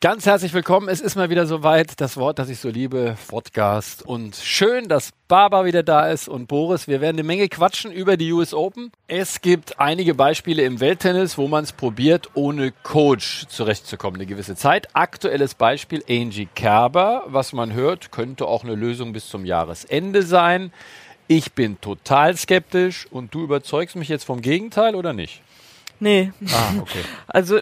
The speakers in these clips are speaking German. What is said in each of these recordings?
Ganz herzlich willkommen. Es ist mal wieder soweit. Das Wort, das ich so liebe, Podcast. Und schön, dass Baba wieder da ist und Boris. Wir werden eine Menge quatschen über die US Open. Es gibt einige Beispiele im Welttennis, wo man es probiert, ohne Coach zurechtzukommen, eine gewisse Zeit. Aktuelles Beispiel Angie Kerber. Was man hört, könnte auch eine Lösung bis zum Jahresende sein. Ich bin total skeptisch und du überzeugst mich jetzt vom Gegenteil oder nicht? Nee. Ah, okay. Also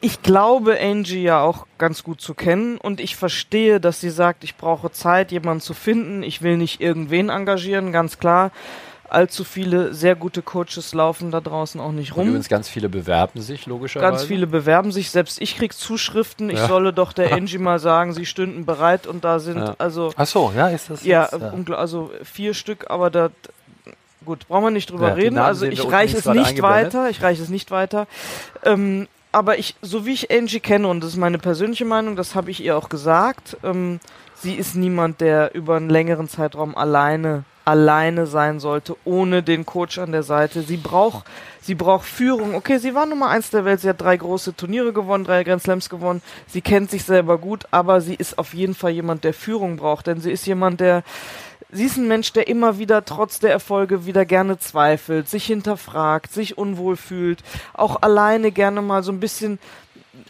ich glaube Angie ja auch ganz gut zu kennen und ich verstehe, dass sie sagt, ich brauche Zeit, jemanden zu finden. Ich will nicht irgendwen engagieren, ganz klar. Allzu viele sehr gute Coaches laufen da draußen auch nicht Und rum. übrigens ganz viele bewerben sich, logischerweise. Ganz viele bewerben sich. Selbst ich krieg Zuschriften. Ich Ja. solle doch der Angie mal sagen, sie stünden bereit und da sind Ja. also Ach so, ja, ist das ja, jetzt, ungl- also vier Stück, aber da gut, brauchen wir nicht drüber Ja, reden. Also ich reiche es nicht weiter, ich reiche es nicht weiter. Aber ich, so wie ich Angie kenne, und das ist meine persönliche Meinung, das habe ich ihr auch gesagt, ähm, sie ist niemand, der über einen längeren Zeitraum alleine alleine sein sollte, ohne den Coach an der Seite. Sie braucht, sie braucht Führung. Okay, sie war Nummer eins der Welt, sie hat drei große Turniere gewonnen, drei Grand Slams gewonnen. Sie kennt sich selber gut, aber sie ist auf jeden Fall jemand, der Führung braucht, denn sie ist jemand, der Sie ist ein Mensch, der immer wieder trotz der Erfolge wieder gerne zweifelt, sich hinterfragt, sich unwohl fühlt, auch alleine gerne mal so ein bisschen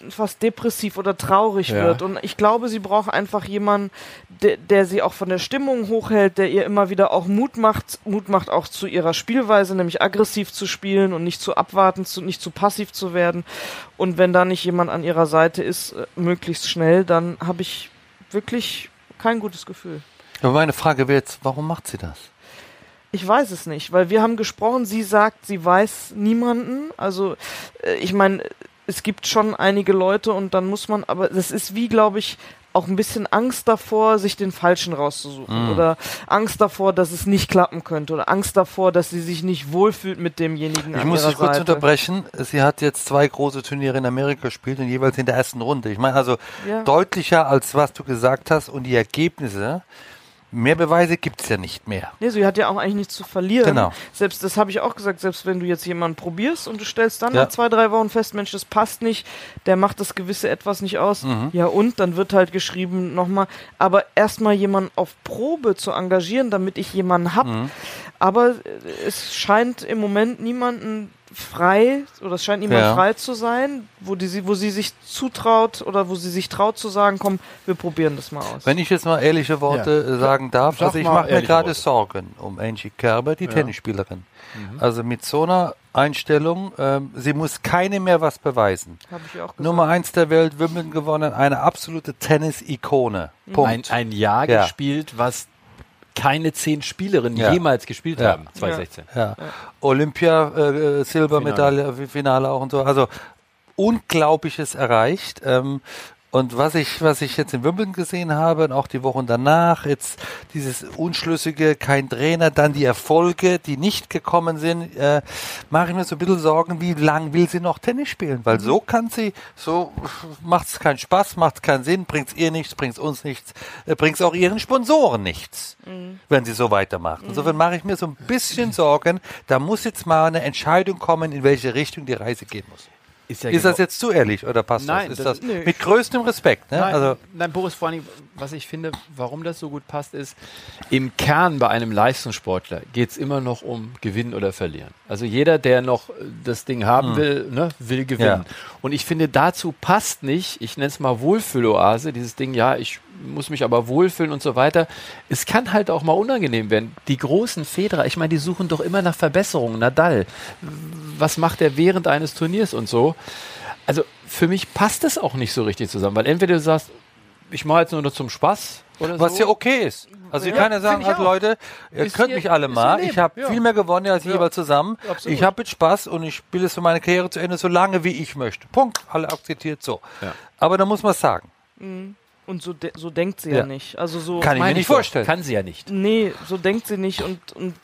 fast depressiv oder traurig Ja. wird. Und ich glaube, sie braucht einfach jemanden, der, der sie auch von der Stimmung hochhält, der ihr immer wieder auch Mut macht, Mut macht auch zu ihrer Spielweise, nämlich aggressiv zu spielen und nicht zu abwarten, zu, nicht zu passiv zu werden. Und wenn da nicht jemand an ihrer Seite ist, äh, möglichst schnell, dann habe ich wirklich kein gutes Gefühl. Aber meine Frage wäre jetzt, warum macht sie das? Ich weiß es nicht, weil wir haben gesprochen, sie sagt, sie weiß niemanden. Also äh, ich meine, es gibt schon einige Leute und dann muss man, aber das ist wie, glaube ich, auch ein bisschen Angst davor, sich den Falschen rauszusuchen Mm. oder Angst davor, dass es nicht klappen könnte oder Angst davor, dass sie sich nicht wohlfühlt mit demjenigen Ich muss dich kurz Seite. unterbrechen. Sie hat jetzt zwei große Turniere in Amerika gespielt und jeweils in der ersten Runde. Ich meine also Ja. deutlicher als was du gesagt hast und die Ergebnisse. Mehr Beweise gibt es ja nicht mehr. Nee, sie hat ja auch eigentlich nichts zu verlieren. Genau. Selbst das habe ich auch gesagt, selbst wenn du jetzt jemanden probierst und du stellst dann Ja. nach zwei, drei Wochen fest, Mensch, das passt nicht, der macht das gewisse etwas nicht aus. Mhm. Ja, und dann wird halt geschrieben nochmal, aber erstmal jemanden auf Probe zu engagieren, damit ich jemanden hab. Mhm. Aber äh, es scheint im Moment niemanden frei oder es scheint niemand Ja. frei zu sein, wo die sie, wo sie sich zutraut oder wo sie sich traut zu sagen, komm, wir probieren das mal aus. Wenn ich jetzt mal ehrliche Worte Ja. äh, sagen darf, Sag also ich mache mir gerade. Sorgen um Angie Kerber, die Tennisspielerin. Also mit so einer Einstellung, ähm, sie muss keine mehr was beweisen. Habe ich auch gesagt. Nummer eins der Welt, Wimbledon gewonnen, eine absolute Tennis-Ikone. Mhm. Punkt. Ein, ein Jahr Ja. gespielt, was keine zehn Spielerinnen Ja. jemals gespielt Ja. haben, 2016. Ja. Olympia, äh, äh, Silbermedaille, Finale. Finale auch und so. Also Unglaubliches erreicht. Ähm, und was ich, was ich jetzt in Wimbledon gesehen habe und auch die Wochen danach, jetzt dieses Unschlüssige, kein Trainer, dann die Erfolge, die nicht gekommen sind, äh, mache ich mir so ein bisschen Sorgen, wie lang will sie noch Tennis spielen? Weil so kann sie, so macht es keinen Spaß, macht es keinen Sinn, bringt es ihr nichts, bringt es uns nichts, äh, bringt es auch ihren Sponsoren nichts, wenn sie so weitermacht. Insofern mache ich mir so ein bisschen Sorgen, da muss jetzt mal eine Entscheidung kommen, in welche Richtung die Reise gehen muss. Ist, ja Ist genau- das jetzt zu ehrlich oder passt Nein, das? Ist das- das, mit größtem Respekt? Ne? Nein, Also, nein, Boris, vor allem, was ich finde, warum das so gut passt, ist, im Kern bei einem Leistungssportler geht es immer noch um Gewinnen oder Verlieren. Also jeder, der noch äh, das Ding haben will, ne, will gewinnen. Ja. Und ich finde, dazu passt nicht, ich nenne es mal Wohlfühloase, dieses Ding, ja, ich muss mich aber wohlfühlen und so weiter. Es kann halt auch mal unangenehm werden. Die großen Federer, ich meine, die suchen doch immer nach Verbesserungen. Nadal, was macht er während eines Turniers und so? Also für mich passt es auch nicht so richtig zusammen, weil entweder du sagst, ich mache jetzt nur noch zum Spaß oder was so. ja okay ist. Also ich Ja, kann ja sagen, ich halt. Leute, ihr Ist könnt ihr- mich alle mal. Ich habe ja. viel mehr gewonnen als Ja. jeweils zusammen. Absolut. Ich habe jetzt Spaß und ich spiele es für meine Karriere zu Ende, so lange wie ich möchte. Punkt. Alle akzeptiert so. Ja. Aber da muss man sagen. Und so, de so denkt sie ja. Ja. nicht. Also so Kann ich mir nicht vorstellen. Kann sie ja nicht. Nee, so denkt sie nicht und, und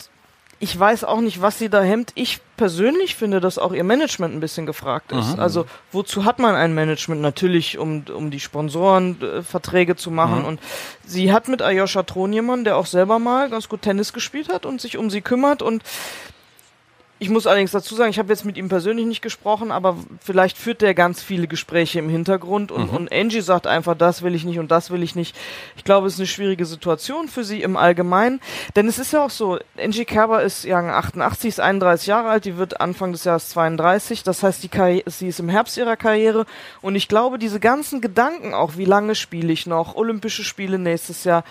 ich weiß auch nicht, was sie da hemmt. Ich persönlich finde, dass auch ihr Management ein bisschen gefragt ist. Also wozu hat man ein Management? Natürlich, um, um die Sponsorenverträge äh, Verträge zu machen. Und sie hat mit Ayosha Tron jemanden, der auch selber mal ganz gut Tennis gespielt hat und sich um sie kümmert. Und ich muss allerdings dazu sagen, ich habe jetzt mit ihm persönlich nicht gesprochen, aber vielleicht führt der ganz viele Gespräche im Hintergrund und, Mhm. und Angie sagt einfach, das will ich nicht und das will ich nicht. Ich glaube, es ist eine schwierige Situation für sie im Allgemeinen, denn es ist ja auch so, Angie Kerber ist Jahrgang 88, ist 31 Jahre alt, die wird Anfang des Jahres 32, das heißt, die Karri sie ist im Herbst ihrer Karriere und ich glaube, diese ganzen Gedanken auch, wie lange spiele ich noch, Olympische Spiele nächstes Jahr,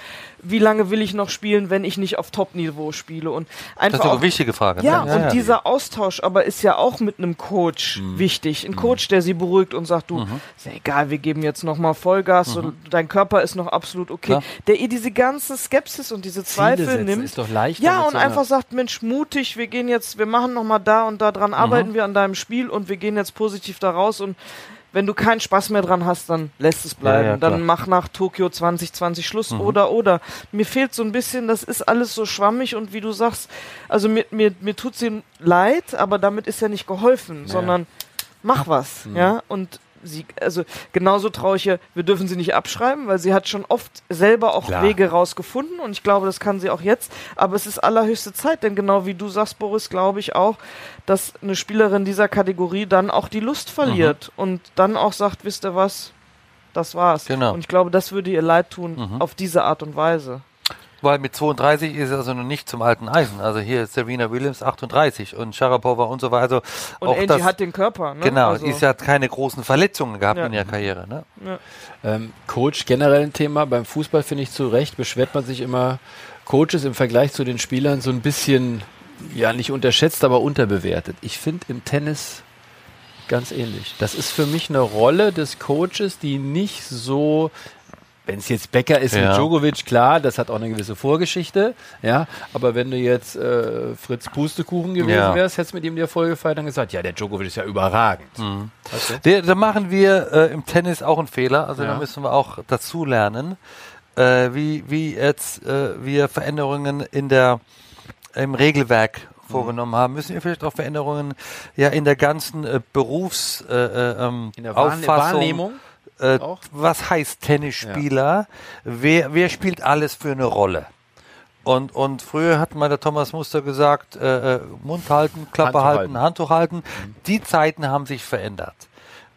wie lange will ich noch spielen, wenn ich nicht auf Top-Niveau spiele und Das einfach ist auch eine wichtige Frage. ja, ne? und dieser Austausch aber ist ja auch mit einem Coach Mhm. wichtig. Ein Coach, der sie beruhigt und sagt, du, ist ja egal, wir geben jetzt nochmal Vollgas und dein Körper ist noch absolut okay. Mhm. Klar. Der ihr diese ganze Skepsis und diese Zweifel setzen nimmt. ist doch leichter ja, und so einfach sagt, Mensch, mutig, wir gehen jetzt, wir machen nochmal da und da dran, Mhm. arbeiten wir an deinem Spiel und wir gehen jetzt positiv da raus und wenn du keinen Spaß mehr dran hast, dann lässt es bleiben. Ja, ja, dann mach nach Tokio 2020 Schluss Mhm. oder oder. Mir fehlt so ein bisschen, das ist alles so schwammig und wie du sagst, also mir, mir, mir tut sie leid, aber damit ist ja nicht geholfen, Naja. sondern mach was, Mhm. ja, und sie, also genauso traue ich ihr, wir dürfen sie nicht abschreiben, weil sie hat schon oft selber auch Klar. Wege rausgefunden und ich glaube, das kann sie auch jetzt, aber es ist allerhöchste Zeit, denn genau wie du sagst, Boris, glaube ich auch, dass eine Spielerin dieser Kategorie dann auch die Lust verliert und dann auch sagt, wisst ihr was, das war's. Genau. Und ich glaube, das würde ihr leid tun Mhm. auf diese Art und Weise. Weil mit 32 ist er also noch nicht zum alten Eisen. Also hier ist Serena Williams 38 und Sharapova und so weiter. Also Und auch Angie das, hat den Körper, ne? genau, Also, sie hat keine großen Verletzungen gehabt Ja. in ihrer Karriere. Ne? Ähm, Coach generell ein Thema. Beim Fußball finde ich zu Recht, beschwert man sich immer, Coaches im Vergleich zu den Spielern so ein bisschen, ja, nicht unterschätzt, aber unterbewertet. Ich finde im Tennis ganz ähnlich. Das ist für mich eine Rolle des Coaches, die nicht so. Wenn es jetzt Becker ist Ja. mit Djokovic, klar, das hat auch eine gewisse Vorgeschichte, ja. Aber wenn du jetzt äh, Fritz Pustekuchen gewesen Ja. wärst, hättest du mit ihm die Erfolge gefeiert und gesagt, ja, der Djokovic ist ja überragend. Weißt du? Der, da machen wir äh, im Tennis auch einen Fehler. Also Ja. da müssen wir auch dazu lernen, äh, wie, wie jetzt äh, wir Veränderungen in der, im Regelwerk vorgenommen haben, müssen wir vielleicht auch Veränderungen ja in der ganzen äh, Berufs äh, äh, ähm, In der Wahrne Wahrnehmung. Äh, was heißt Tennisspieler? Wer, wer spielt alles für eine Rolle? Und, und früher hat mal der Thomas Muster gesagt, äh, äh, Mund halten, Klappe Handtuch halten, halten. Handtuch halten. Die Zeiten haben sich verändert.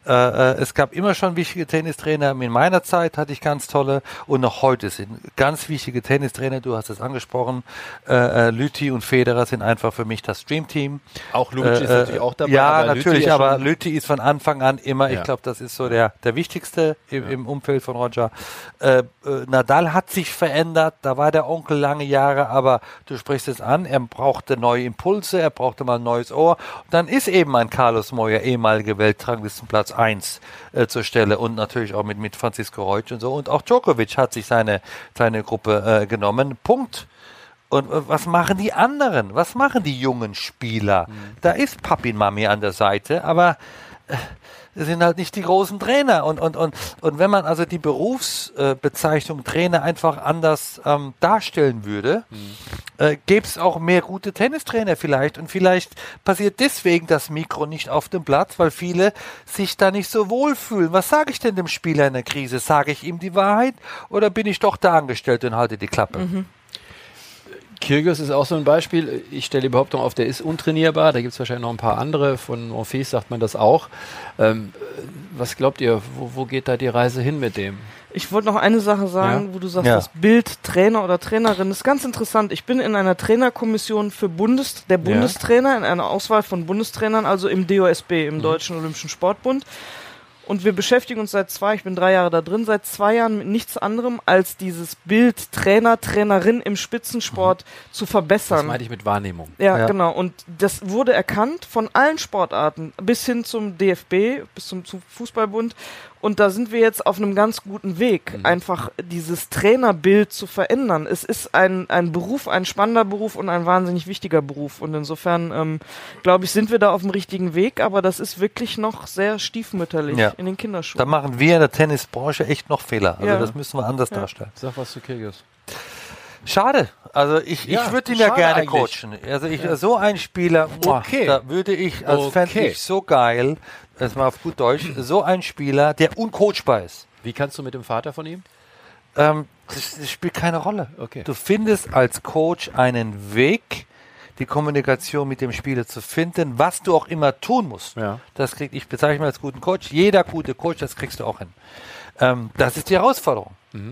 Äh, äh, es gab immer schon wichtige Tennistrainer. In meiner Zeit hatte ich ganz tolle und noch heute sind ganz wichtige Tennistrainer. Du hast es angesprochen. Äh, äh, Lüthi und Federer sind einfach für mich das Dreamteam. Auch Lucic ist Äh, natürlich auch dabei. Ja, aber Lüthi natürlich, ja aber Lüthi ist von Anfang an immer, Ja. ich glaube, das ist so der, der wichtigste im, im Umfeld von Roger. Äh, äh, Nadal hat sich verändert, da war der Onkel lange Jahre, aber du sprichst es an, er brauchte neue Impulse, er brauchte mal ein neues Ohr. Und dann ist eben ein Carlos Moya, ehemaliger Weltranglistenplatz 1 äh, zur Stelle und natürlich auch mit, mit Francisco Reutsch und so. Und auch Djokovic hat sich seine, seine Gruppe äh, genommen. Punkt. Und äh, was machen die anderen? Was machen die jungen Spieler? Da ist Papin Mami an der Seite, aber äh, sind halt nicht die großen Trainer. Und, und, und, und wenn man also die Berufsbezeichnung Trainer einfach anders ähm, darstellen würde, äh, gäbe es auch mehr gute Tennistrainer vielleicht. Und vielleicht passiert deswegen das Mikro nicht auf dem Platz, weil viele sich da nicht so wohlfühlen. Was sage ich denn dem Spieler in der Krise? Sage ich ihm die Wahrheit oder bin ich doch da angestellt und halte die Klappe? Kyrgios ist auch so ein Beispiel. Ich stelle die Behauptung auf, der ist untrainierbar. Da gibt es wahrscheinlich noch ein paar andere. Von Morpheus sagt man das auch. Ähm, äh, was glaubt ihr, wo, wo geht da die Reise hin mit dem? Ich wollte noch eine Sache sagen, Ja. wo du sagst, Ja. das Bild Trainer oder Trainerin ist ganz interessant. Ich bin in einer Trainerkommission für Bundes, der Bundestrainer, in einer Auswahl von Bundestrainern, also im DOSB, im Deutschen Olympischen Sportbund. Und wir beschäftigen uns seit zwei, ich bin drei Jahre da drin, seit zwei Jahren mit nichts anderem als dieses Bild Trainer, Trainerin im Spitzensport zu Das verbessern. meinte ich mit Wahrnehmung. Ja, Ja. genau. Und das wurde erkannt von allen Sportarten bis hin zum DFB, bis zum Fußballbund. Und da sind wir jetzt auf einem ganz guten Weg, einfach dieses Trainerbild zu verändern. Es ist ein, ein Beruf, ein spannender Beruf und ein wahnsinnig wichtiger Beruf. Und insofern, ähm, glaube ich, sind wir da auf dem richtigen Weg, aber das ist wirklich noch sehr stiefmütterlich Ja. in den Da Kinderschuhen. machen wir in der Tennisbranche echt noch Fehler. Also Ja. das müssen wir anders Ja. darstellen. Sag was zu Kyrgios. Schade. Also ich, Ja, ich würde ihn ja gerne eigentlich. coachen. Also ich so ein Spieler, boah, Okay. da würde ich, also Okay. fände ich so geil, das mal auf gut Deutsch, so ein Spieler, der uncoachbar ist. Wie kannst du mit dem Vater von ihm? Ähm, das, das spielt keine Rolle. Okay. Du findest als Coach einen Weg, die Kommunikation mit dem Spieler zu finden, was du auch immer tun musst. Ja. Das kriegt, ich bezeichne als guten Coach. Jeder gute Coach, das kriegst du auch hin. Ähm, das ist die Herausforderung.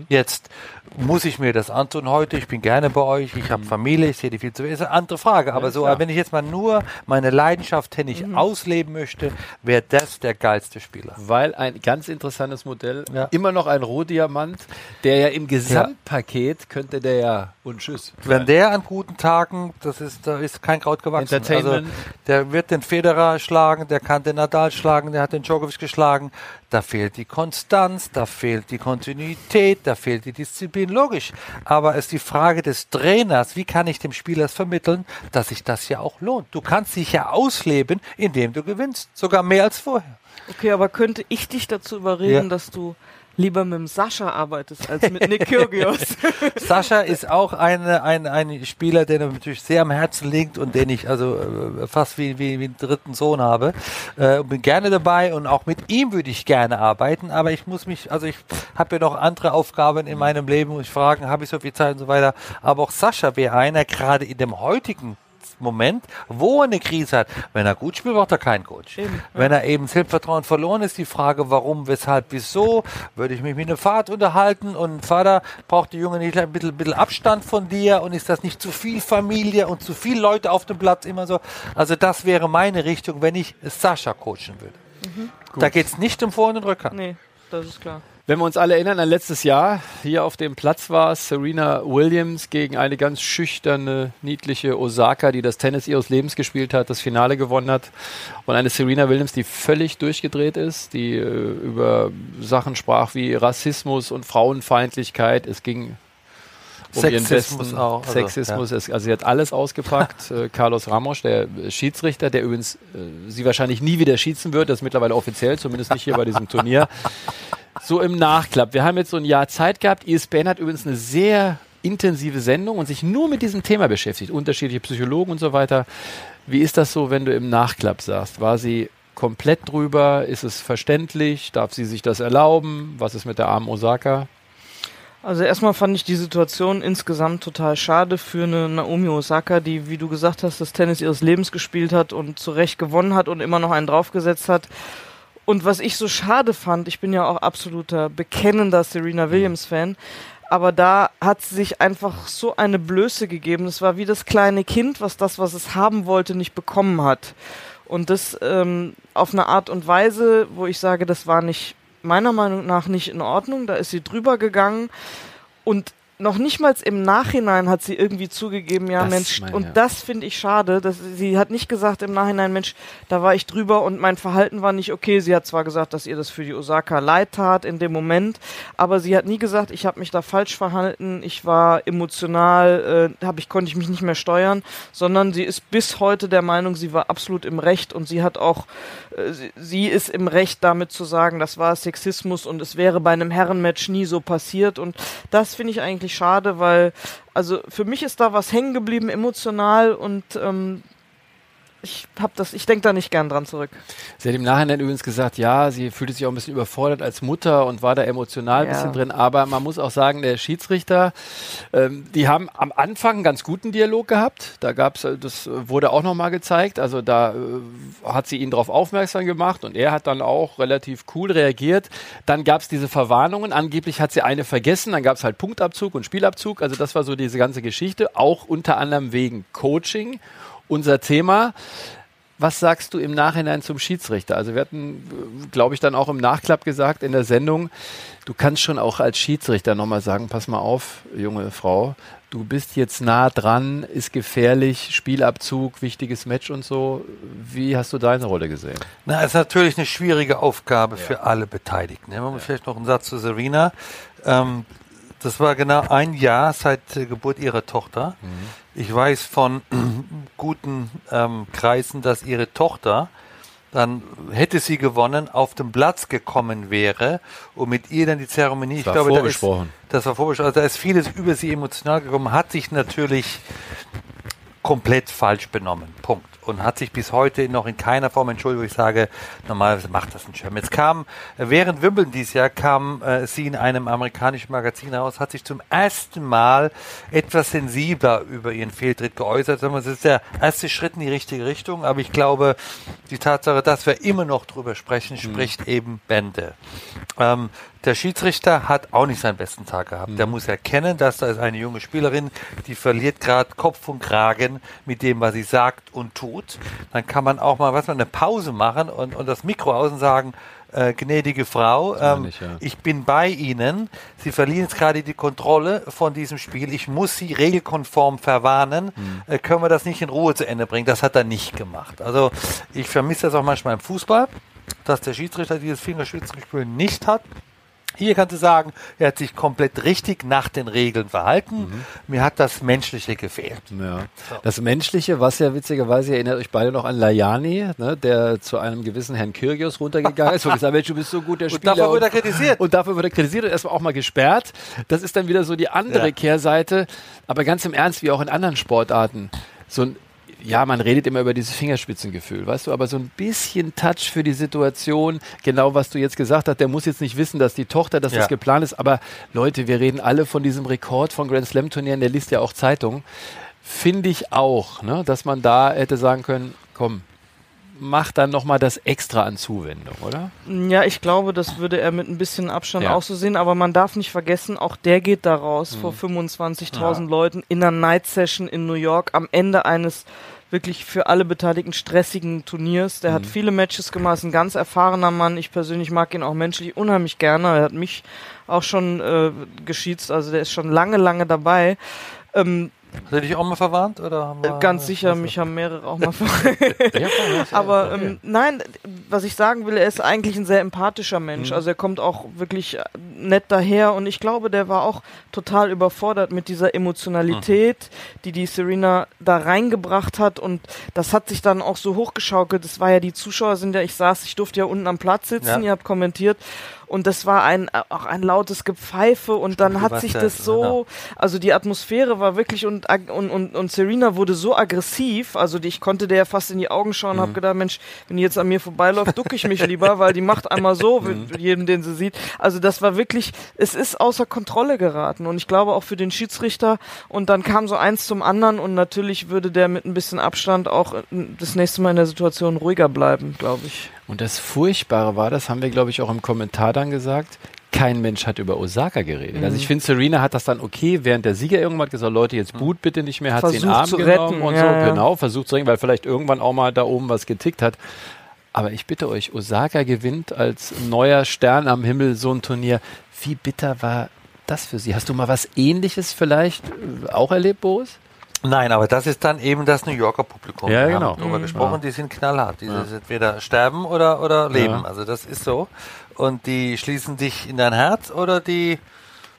Jetzt muss ich mir das antun heute. Ich bin gerne bei euch. Ich habe Familie. Ich sehe die viel zu. Ist eine andere Frage. Aber so, klar. wenn ich jetzt mal nur meine Leidenschaft Tennis ausleben möchte, wäre das der geilste Spieler. Weil ein ganz interessantes Modell, Ja. immer noch ein Rohdiamant, der ja im Gesamtpaket könnte der ja und tschüss. Wenn der an guten Tagen, das ist, da ist kein Kraut gewachsen. Entertainment. Also, der wird den Federer schlagen, der kann den Nadal schlagen, der hat den Djokovic geschlagen. Da fehlt die Konstanz, da fehlt die Kontinuität, da fehlt die Disziplin, logisch. Aber es ist die Frage des Trainers, wie kann ich dem Spieler vermitteln, dass sich das ja auch lohnt. Du kannst dich ja ausleben, indem du gewinnst, sogar mehr als vorher. Okay, aber könnte ich dich dazu überreden, Ja. dass du lieber mit dem Sascha arbeitest als mit Nick Kyrgios? Sascha ist auch eine, ein, ein Spieler, der mir natürlich sehr am Herzen liegt und den ich also äh, fast wie, wie, wie einen dritten Sohn habe. Äh, bin gerne dabei und auch mit ihm würde ich gerne arbeiten, aber ich muss mich, also ich habe ja noch andere Aufgaben in meinem Leben und ich fragen, habe ich so viel Zeit und so weiter. Aber auch Sascha wäre einer, gerade in dem heutigen Moment, wo er eine Krise hat. Wenn er gut spielt, braucht er keinen Coach. Eben, Wenn er eben Selbstvertrauen verloren ist, die Frage, warum, weshalb, wieso, würde ich mich mit einem Vater unterhalten und Vater, braucht die Junge nicht ein bisschen, bisschen Abstand von dir und ist das nicht zu viel Familie und zu viele Leute auf dem Platz immer so? Also das wäre meine Richtung, wenn ich Sascha coachen würde. Da geht es nicht um Vor- und Rückhand. nee, das ist klar. Wenn wir uns alle erinnern an letztes Jahr, hier auf dem Platz war Serena Williams gegen eine ganz schüchterne, niedliche Osaka, die das Tennis ihres Lebens gespielt hat, das Finale gewonnen hat. Und eine Serena Williams, die völlig durchgedreht ist, die äh, über Sachen sprach wie Rassismus und Frauenfeindlichkeit. Es ging um ihren Sexismus besten auch, also, Sexismus. Es, also sie hat alles ausgepackt. äh, Carlos Ramos, der Schiedsrichter, der übrigens äh, sie wahrscheinlich nie wieder schießen wird, das ist mittlerweile offiziell, zumindest nicht hier bei diesem Turnier. So im Nachklapp. Wir haben jetzt so ein Jahr Zeit gehabt. ESPN hat übrigens eine sehr intensive Sendung und sich nur mit diesem Thema beschäftigt. Unterschiedliche Psychologen und so weiter. Wie ist das so, wenn du im Nachklapp sagst? War sie komplett drüber? Ist es verständlich? Darf sie sich das erlauben? Was ist mit der armen Osaka? Also erstmal fand ich die Situation insgesamt total schade für eine Naomi Osaka, die, wie du gesagt hast, das Tennis ihres Lebens gespielt hat und zu Recht gewonnen hat und immer noch einen draufgesetzt hat. Und was ich so schade fand, ich bin ja auch absoluter bekennender Serena Williams-Fan, aber da hat sie sich einfach so eine Blöße gegeben. Es war wie das kleine Kind, was das, was es haben wollte, nicht bekommen hat. Und das ähm, auf eine Art und Weise, wo ich sage, das war nicht meiner Meinung nach nicht in Ordnung. Da ist sie drüber gegangen und noch nicht mal im Nachhinein hat sie irgendwie zugegeben, ja Das Mensch, meine, und ja. das finde ich schade, dass sie hat nicht gesagt im Nachhinein, Mensch, da war ich drüber und mein Verhalten war nicht okay. Sie hat zwar gesagt, dass ihr das für die Osaka leid tat in dem Moment, aber sie hat nie gesagt, ich habe mich da falsch verhalten, ich war emotional, äh, hab ich konnte ich mich nicht mehr steuern, sondern sie ist bis heute der Meinung, sie war absolut im Recht und sie hat auch äh, sie, sie ist im Recht damit zu sagen, das war Sexismus und es wäre bei einem Herrenmatch nie so passiert und das finde ich eigentlich schade, weil also für mich ist da was hängen geblieben emotional und ähm, ich hab das, ich denke da nicht gern dran zurück. Sie hat im Nachhinein übrigens gesagt, ja, sie fühlte sich auch ein bisschen überfordert als Mutter und war da emotional ein Ja. bisschen drin. Aber man muss auch sagen, der Schiedsrichter, ähm, die haben am Anfang einen ganz guten Dialog gehabt. Da gab's, äh, das wurde auch nochmal gezeigt. Also da äh, hat sie ihn darauf aufmerksam gemacht und er hat dann auch relativ cool reagiert. Dann gab's diese Verwarnungen. Angeblich hat sie eine vergessen. Dann gab's halt Punktabzug und Spielabzug. Also das war so diese ganze Geschichte. Auch unter anderem wegen Coaching. Unser Thema. Was sagst du im Nachhinein zum Schiedsrichter? Also wir hatten, glaube ich, dann auch im Nachklapp gesagt in der Sendung, du kannst schon auch als Schiedsrichter nochmal sagen, pass mal auf, junge Frau, du bist jetzt nah dran, ist gefährlich, Spielabzug, wichtiges Match und so. Wie hast du deine Rolle gesehen? Na, ist natürlich eine schwierige Aufgabe für alle Beteiligten. Nehmen wir mal vielleicht noch einen Satz zu Serena. Ähm, das war genau ein Jahr seit äh, Geburt ihrer Tochter. Ich weiß von guten ähm, Kreisen, dass ihre Tochter dann hätte sie gewonnen, auf den Platz gekommen wäre und mit ihr dann die Zeremonie. war da ist, das war vorbesprochen. Also da ist vieles über sie emotional gekommen, hat sich natürlich komplett falsch benommen. Punkt. Und hat sich bis heute noch in keiner Form entschuldigt, wo ich sage, normalerweise macht das ein Schirm. Jetzt kam, während Wimbledon dieses Jahr, kam äh, sie in einem amerikanischen Magazin raus, hat sich zum ersten Mal etwas sensibler über ihren Fehltritt geäußert. Das ist der erste Schritt in die richtige Richtung, aber ich glaube, die Tatsache, dass wir immer noch drüber sprechen, spricht mhm. eben Bände. Ähm, der Schiedsrichter hat auch nicht seinen besten Tag gehabt. Mhm. Der muss erkennen, dass da ist eine junge Spielerin, die verliert gerade Kopf und Kragen mit dem, was sie sagt und tut. Dann kann man auch mal was eine Pause machen und, und das Mikro aus und sagen, äh, gnädige Frau, ähm, ich, ja. ich, bin bei Ihnen. Sie verlieren jetzt gerade die Kontrolle von diesem Spiel. Ich muss Sie regelkonform verwarnen. Mhm. Äh, können wir das nicht in Ruhe zu Ende bringen? Das hat er nicht gemacht. Also ich vermisse das auch manchmal im Fußball, dass der Schiedsrichter dieses Fingerspitzengefühl nicht hat. Hier kannst du sagen, er hat sich komplett richtig nach den Regeln verhalten. Mhm. Mir hat das Menschliche gefehlt. Ja. So. Das Menschliche, was ja witzigerweise, erinnert euch beide noch an Lajani, ne, der zu einem gewissen Herrn Kyrgios runtergegangen ist und gesagt Mensch, du bist so gut der Spieler. Und dafür wurde er kritisiert. Und dafür wurde er kritisiert und erstmal auch mal gesperrt. Das ist dann wieder so die andere ja. Kehrseite. Aber ganz im Ernst, wie auch in anderen Sportarten, so ein ja, man redet immer über dieses Fingerspitzengefühl, weißt du, aber so ein bisschen Touch für die Situation, genau was du jetzt gesagt hast, der muss jetzt nicht wissen, dass die Tochter, dass ja. das geplant ist, aber Leute, wir reden alle von diesem Rekord von Grand Slam Turnieren, der liest ja auch Zeitungen. Finde ich auch, ne, dass man da hätte sagen können, komm, mach dann nochmal das extra an Zuwendung, oder? Ja, ich glaube, das würde er mit ein bisschen Abstand ja. auch so sehen, aber man darf nicht vergessen, auch der geht da raus mhm. vor 25.000 ja. Leuten in einer Night Session in New York am Ende eines wirklich für alle Beteiligten stressigen Turniers. Der mhm. hat viele Matches gemacht, ist ein ganz erfahrener Mann. Ich persönlich mag ihn auch menschlich unheimlich gerne. Er hat mich auch schon äh, geschießt, also der ist schon lange, lange dabei. Ähm, Hast du dich auch mal verwarnt? Oder wir, Ganz sicher, mich haben mehrere auch mal verwarnt. Aber ähm, nein, was ich sagen will, er ist eigentlich ein sehr empathischer Mensch. Mhm. Also er kommt auch wirklich nett daher und ich glaube, der war auch total überfordert mit dieser Emotionalität, mhm. die die Serena da reingebracht hat und das hat sich dann auch so hochgeschaukelt. Das war ja, die Zuschauer sind ja, ich saß, ich durfte ja unten am Platz sitzen, ja. ihr habt kommentiert und das war ein äh, auch ein lautes Gepfeife und dann hat sich das so, also die Atmosphäre war wirklich und und und, und Serena wurde so aggressiv, also die, ich konnte der fast in die Augen schauen, mhm. habe gedacht, Mensch, wenn die jetzt an mir vorbeiläuft, ducke ich mich lieber, weil die macht einmal so, mhm. jedem, den sie sieht. Also das war wirklich, es ist außer Kontrolle geraten und ich glaube auch für den Schiedsrichter und dann kam so eins zum anderen und natürlich würde der mit ein bisschen Abstand auch äh, das nächste Mal in der Situation ruhiger bleiben, glaube ich. Und das Furchtbare war, das haben wir, glaube ich, auch im Kommentar dann gesagt, kein Mensch hat über Osaka geredet. Mhm. Also ich mhm. finde, Serena hat das dann okay, während der Sieger irgendwann gesagt, Leute, jetzt mhm. boot bitte nicht mehr, hat versucht sie den Arm genommen und ja, so, ja. genau, versucht zu retten, weil vielleicht irgendwann auch mal da oben was getickt hat. Aber ich bitte euch, Osaka gewinnt als neuer Stern am Himmel so ein Turnier. Wie bitter war das für sie? Hast du mal was ähnliches vielleicht auch erlebt, Boris? Nein, aber das ist dann eben das New Yorker Publikum. Ja, Wir genau. haben darüber mhm. gesprochen, ja. die sind knallhart. Die ja. sind entweder sterben oder, oder leben. Ja. Also das ist so. Und die schließen dich in dein Herz oder die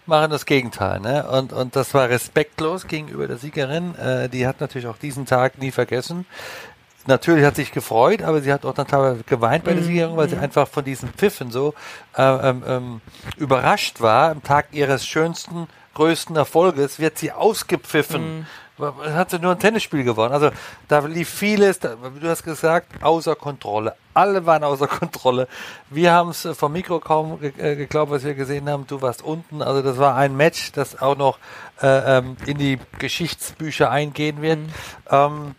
machen das Gegenteil. Ne? Und, und das war respektlos gegenüber der Siegerin. Äh, die hat natürlich auch diesen Tag nie vergessen. Natürlich hat sich gefreut, aber sie hat auch dann teilweise geweint bei der mhm. Siegerin, weil sie mhm. einfach von diesen Pfiffen so äh, ähm, ähm, überrascht war. Am Tag ihres schönsten, größten Erfolges wird sie ausgepfiffen. Mhm hat sie nur ein Tennisspiel gewonnen. Also da lief vieles, da, du hast gesagt, außer Kontrolle. Alle waren außer Kontrolle. Wir haben es vom Mikro kaum ge äh, geglaubt, was wir gesehen haben. Du warst unten. Also das war ein Match, das auch noch äh, ähm, in die Geschichtsbücher eingehen wird. Mhm. Ähm,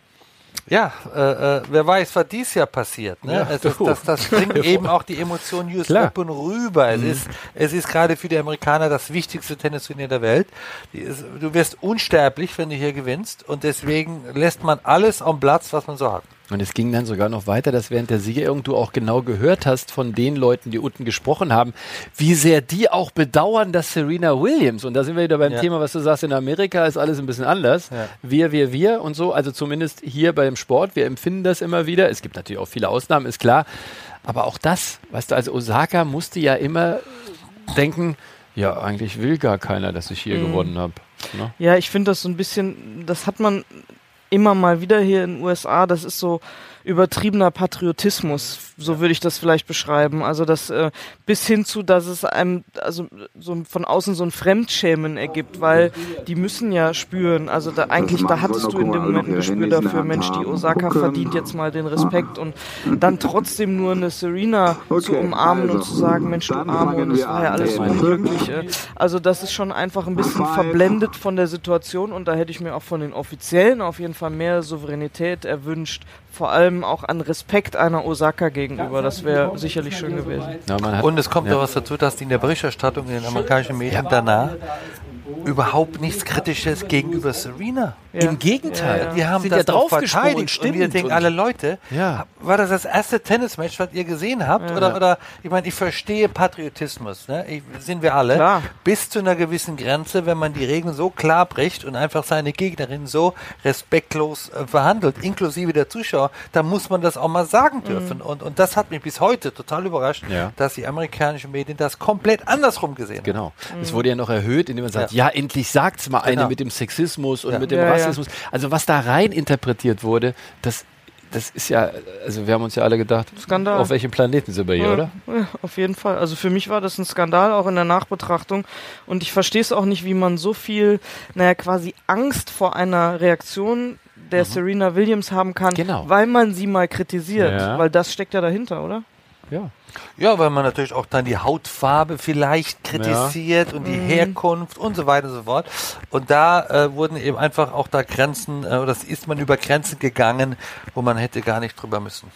ja, äh, äh, wer weiß, was dies Jahr passiert. Ne? Ja, es ist, das, das bringt eben auch die Emotion US Klar. Open rüber. Es mhm. ist, es ist gerade für die Amerikaner das wichtigste Tennisturnier der Welt. Ist, du wirst unsterblich, wenn du hier gewinnst und deswegen lässt man alles am Platz, was man so hat. Und es ging dann sogar noch weiter, dass während der Siegerehrung du auch genau gehört hast von den Leuten, die unten gesprochen haben, wie sehr die auch bedauern, dass Serena Williams, und da sind wir wieder beim ja. Thema, was du sagst, in Amerika ist alles ein bisschen anders. Ja. Wir, wir, wir und so, also zumindest hier beim Sport, wir empfinden das immer wieder. Es gibt natürlich auch viele Ausnahmen, ist klar. Aber auch das, weißt du, also Osaka musste ja immer denken, ja, eigentlich will gar keiner, dass ich hier mhm. gewonnen habe. Ne? Ja, ich finde das so ein bisschen, das hat man immer mal wieder hier in den USA, das ist so übertriebener Patriotismus, so würde ich das vielleicht beschreiben. Also das äh, bis hin zu, dass es einem also so von außen so ein Fremdschämen ergibt, weil die müssen ja spüren. Also da eigentlich da hattest du in dem Moment ein Gespür dafür, Mensch, die Osaka verdient jetzt mal den Respekt und dann trotzdem nur eine Serena zu umarmen und zu sagen, Mensch, du Arme und es war ja alles so unglücklich. Also das ist schon einfach ein bisschen verblendet von der Situation und da hätte ich mir auch von den Offiziellen auf jeden Fall mehr Souveränität erwünscht, vor allem auch an Respekt einer Osaka gegenüber. Das wäre sicherlich schön gewesen. Ja, und es kommt ja. noch was dazu, dass die in der Berichterstattung in den amerikanischen Medien danach überhaupt nichts Kritisches gegenüber Serena. Ja. Im Gegenteil, ja, die haben Sind das ja draufgesprungen und, und wir denken alle Leute, ja. war das das erste Tennismatch, was ihr gesehen habt? Oder, oder ich meine, ich verstehe Patriotismus, ne? Ich, sind wir alle. Klar. Bis zu einer gewissen Grenze, wenn man die Regeln so klar bricht und einfach seine Gegnerin so respektlos äh, verhandelt, inklusive der Zuschauer, dann muss man das auch mal sagen dürfen. Mhm. Und, und das hat mich bis heute total überrascht, dass die amerikanischen Medien das komplett andersrum gesehen genau. haben. Genau. Mhm. Es wurde ja noch erhöht, indem man sagt, ja, endlich sagt's mal genau. eine mit dem Sexismus und mit dem Rassismus. Rassismus. Also was da rein interpretiert wurde, das das ist ja, also wir haben uns ja alle gedacht, Skandal. auf welchem Planeten sind wir hier, ja, oder? Ja, auf jeden Fall. Also für mich war das ein Skandal, auch in der Nachbetrachtung. Und ich verstehe es auch nicht, wie man so viel, naja, quasi Angst vor einer Reaktion der mhm. Serena Williams haben kann, genau. weil man sie mal kritisiert. Ja. Weil das steckt ja dahinter, oder? Ja. Ja, weil man natürlich auch dann die Hautfarbe vielleicht kritisiert ja. und die mhm. Herkunft und so weiter und so fort. Und da äh, wurden eben einfach auch da Grenzen, äh, oder ist man über Grenzen gegangen, wo man hätte gar nicht drüber müssen.